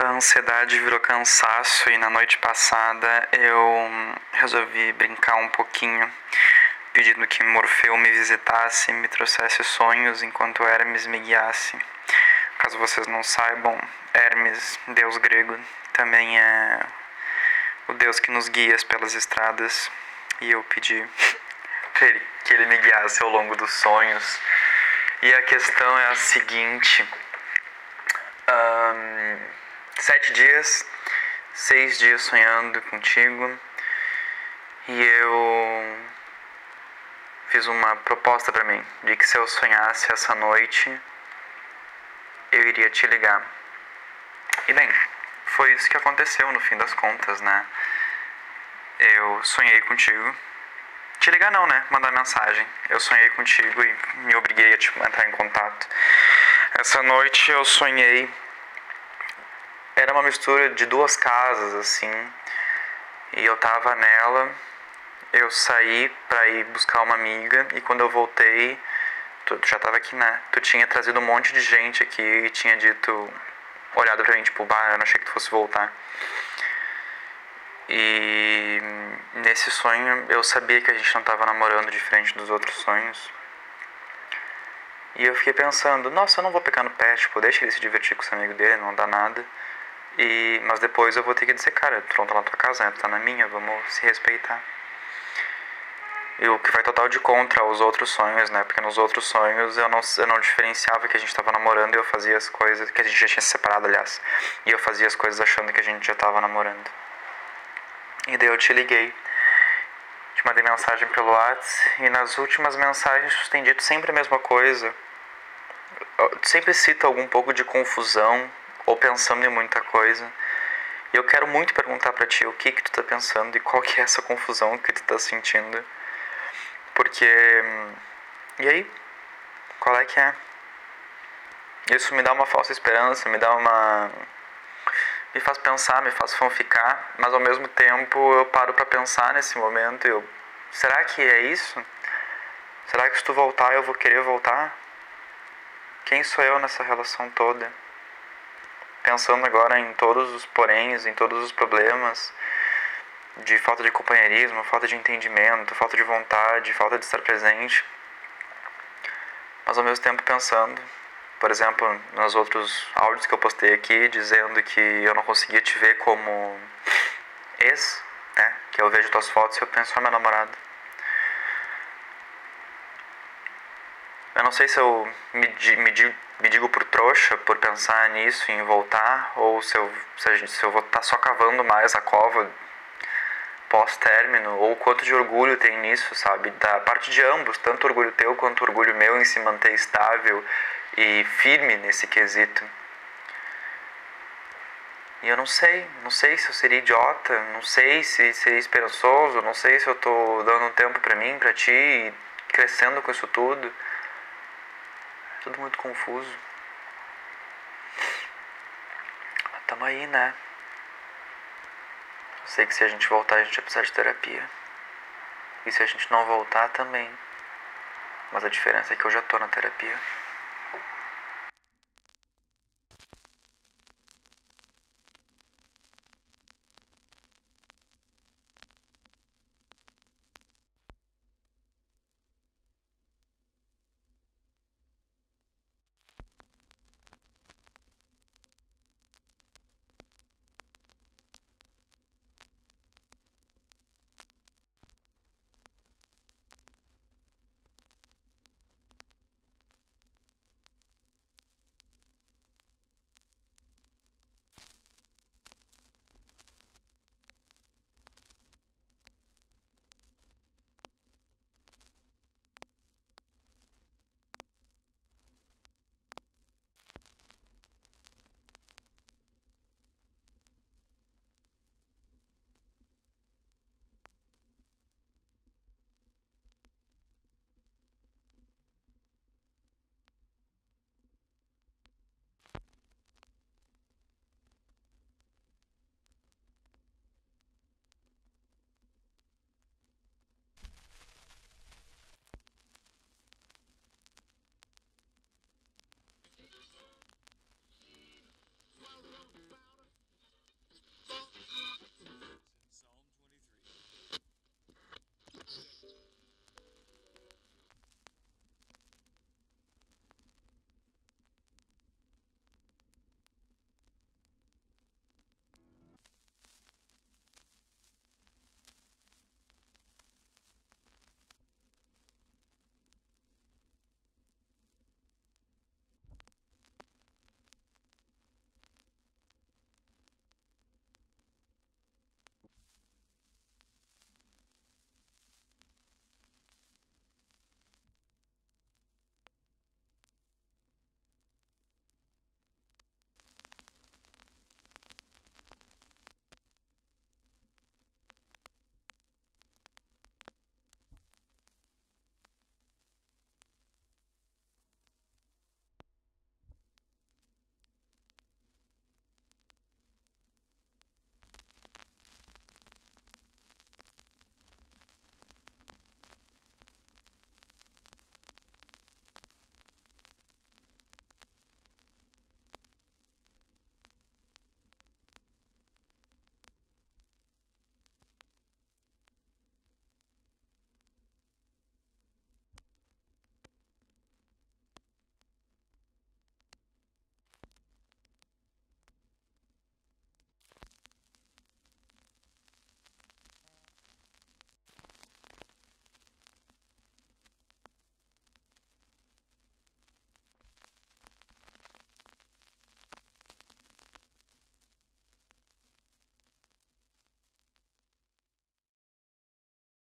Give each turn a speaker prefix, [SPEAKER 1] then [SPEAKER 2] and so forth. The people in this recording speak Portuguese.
[SPEAKER 1] A ansiedade virou cansaço e na noite passada eu resolvi brincar um pouquinho, pedindo que Morfeu me visitasse e me trouxesse sonhos enquanto Hermes me guiasse. Caso vocês não saibam, Hermes, deus grego, também é o deus que nos guia pelas estradas e eu pedi que ele me guiasse ao longo dos sonhos. E a questão é a seguinte. Um, sete dias, seis dias sonhando contigo e eu fiz uma proposta para mim de que se eu sonhasse essa noite eu iria te ligar. E bem, foi isso que aconteceu no fim das contas, né? Eu sonhei contigo. Te ligar não, né? Mandar mensagem. Eu sonhei contigo e me obriguei a tipo, entrar em contato. Essa noite eu sonhei era uma mistura de duas casas, assim. E eu tava nela, eu saí pra ir buscar uma amiga e quando eu voltei, tu, tu já tava aqui, né? Tu tinha trazido um monte de gente aqui e tinha dito, olhado pra mim, tipo, bah, eu não achei que tu fosse voltar. E nesse sonho eu sabia que a gente não tava namorando diferente dos outros sonhos. E eu fiquei pensando, nossa, eu não vou pegar no pé, tipo, deixa ele se divertir com os amigos dele, não dá nada. E, mas depois eu vou ter que dizer, cara, tu não tá na tua casa, né? Tu tá na minha, vamos se respeitar. E o que vai total de contra aos outros sonhos, né? Porque nos outros sonhos eu não, eu não diferenciava que a gente tava namorando e eu fazia as coisas. Que a gente já tinha se separado, aliás. E eu fazia as coisas achando que a gente já tava namorando. E daí eu te liguei. Te mandei mensagem pelo WhatsApp. E nas últimas mensagens tu tem dito sempre a mesma coisa. Tu sempre cita algum pouco de confusão ou pensando em muita coisa. E eu quero muito perguntar para ti o que que tu tá pensando e qual que é essa confusão que tu tá sentindo. Porque e aí? Qual é que é? Isso me dá uma falsa esperança, me dá uma me faz pensar, me faz fanficar, mas ao mesmo tempo eu paro para pensar nesse momento e eu será que é isso? Será que se tu voltar eu vou querer voltar? Quem sou eu nessa relação toda? Pensando agora em todos os poréns, em todos os problemas de falta de companheirismo, falta de entendimento, falta de vontade, falta de estar presente. Mas ao mesmo tempo pensando, por exemplo, nos outros áudios que eu postei aqui, dizendo que eu não conseguia te ver como ex, né? Que eu vejo tuas fotos e eu penso, ah, meu namorado. Eu não sei se eu me, me, me digo por trouxa por pensar nisso, em voltar, ou se eu, se, gente, se eu vou estar tá só cavando mais a cova pós-término, ou quanto de orgulho tem nisso, sabe? Da parte de ambos, tanto orgulho teu quanto orgulho meu em se manter estável e firme nesse quesito. E eu não sei, não sei se eu seria idiota, não sei se seria esperançoso, não sei se eu tô dando tempo para mim, para ti, crescendo com isso tudo tudo muito confuso. Tamo aí, né? Eu sei que se a gente voltar, a gente vai precisar de terapia. E se a gente não voltar, também. Mas a diferença é que eu já tô na terapia.